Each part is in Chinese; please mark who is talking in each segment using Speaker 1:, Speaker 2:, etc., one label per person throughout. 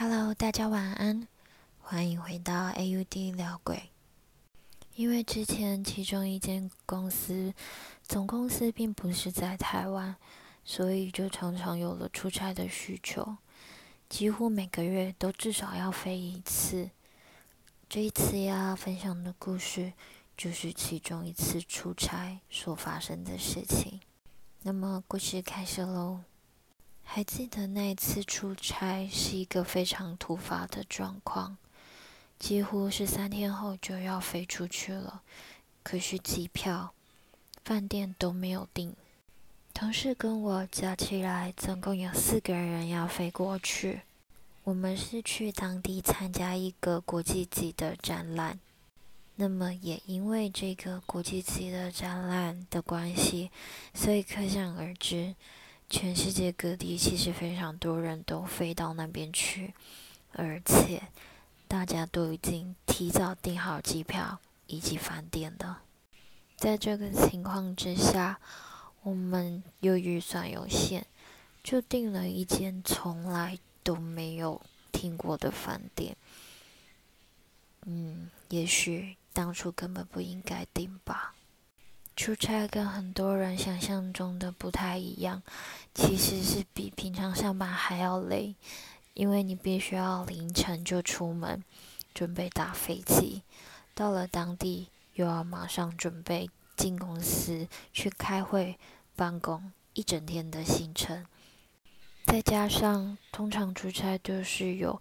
Speaker 1: Hello，大家晚安，欢迎回到 AUD 聊鬼。因为之前其中一间公司总公司并不是在台湾，所以就常常有了出差的需求，几乎每个月都至少要飞一次。这一次要分享的故事，就是其中一次出差所发生的事情。那么，故事开始喽。还记得那次出差是一个非常突发的状况，几乎是三天后就要飞出去了，可是机票、饭店都没有订。同事跟我加起来总共有四个人要飞过去，我们是去当地参加一个国际级的展览。那么也因为这个国际级的展览的关系，所以可想而知。全世界各地其实非常多人都飞到那边去，而且大家都已经提早订好机票以及饭店的。在这个情况之下，我们又预算有限，就订了一间从来都没有听过的饭店。嗯，也许当初根本不应该订吧。出差跟很多人想象中的不太一样，其实是比平常上班还要累，因为你必须要凌晨就出门，准备打飞机，到了当地又要马上准备进公司去开会、办公一整天的行程，再加上通常出差都是有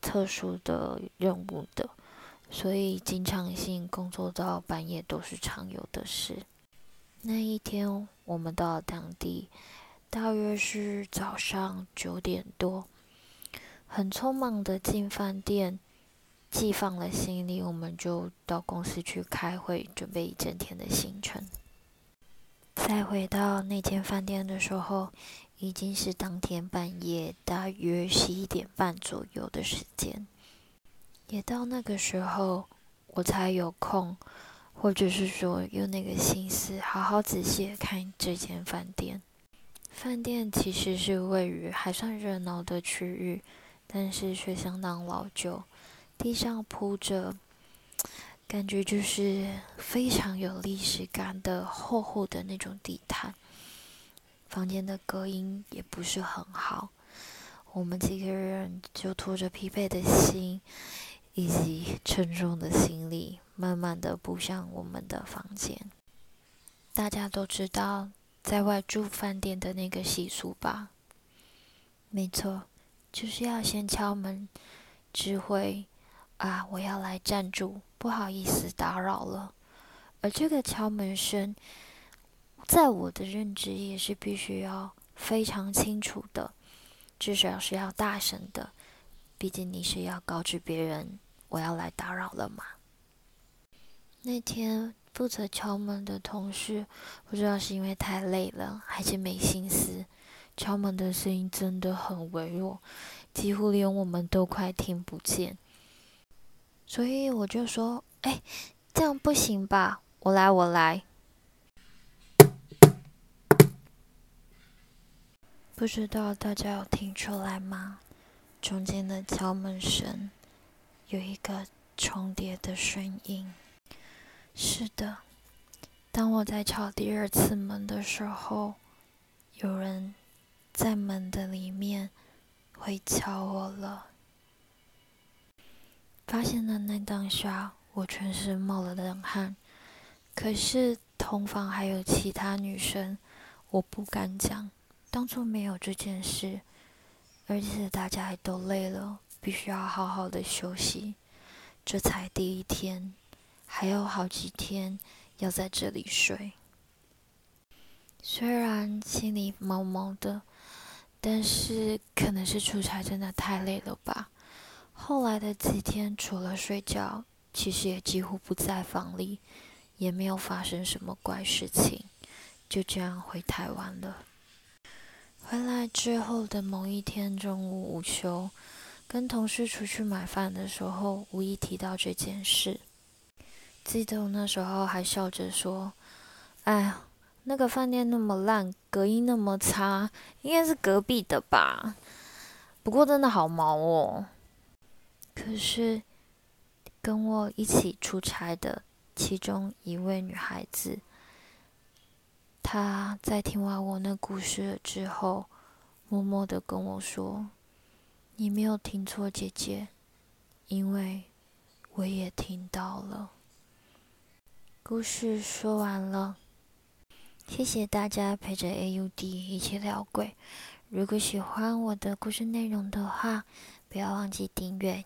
Speaker 1: 特殊的任务的。所以，经常性工作到半夜都是常有的事。那一天，我们到当地，大约是早上九点多，很匆忙的进饭店，寄放了行李，我们就到公司去开会，准备一整天的行程。再回到那间饭店的时候，已经是当天半夜大约十一点半左右的时间。也到那个时候，我才有空，或者是说有那个心思，好好仔细看这间饭店。饭店其实是位于还算热闹的区域，但是却相当老旧，地上铺着，感觉就是非常有历史感的厚厚的那种地毯。房间的隔音也不是很好，我们几个人就拖着疲惫的心。以及沉重的行李，慢慢的步向我们的房间。大家都知道在外住饭店的那个习俗吧？没错，就是要先敲门，知会啊，我要来暂住，不好意思打扰了。而这个敲门声，在我的认知也是必须要非常清楚的，至少是要大声的，毕竟你是要告知别人。我要来打扰了吗？那天负责敲门的同事，不知道是因为太累了，还是没心思，敲门的声音真的很微弱，几乎连我们都快听不见。所以我就说：“哎，这样不行吧？我来，我来。”不知道大家有听出来吗？中间的敲门声。有一个重叠的声音。是的，当我在敲第二次门的时候，有人在门的里面会敲我了。发现的那当下，我全身冒了冷汗。可是同房还有其他女生，我不敢讲，当做没有这件事。而且大家也都累了。必须要好好的休息，这才第一天，还有好几天要在这里睡。虽然心里毛毛的，但是可能是出差真的太累了吧。后来的几天，除了睡觉，其实也几乎不在房里，也没有发生什么怪事情，就这样回台湾了。回来之后的某一天中午午休。跟同事出去买饭的时候，无意提到这件事。记得我那时候还笑着说：“哎呀，那个饭店那么烂，隔音那么差，应该是隔壁的吧？不过真的好毛哦。可是跟我一起出差的其中一位女孩子，她在听完我那故事之后，默默的跟我说：“你没有听错，姐姐，因为我也听到了。”故事说完了，谢谢大家陪着 AUD 一起聊鬼。如果喜欢我的故事内容的话，不要忘记订阅。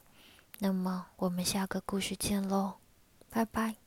Speaker 1: 那么我们下个故事见喽，拜拜。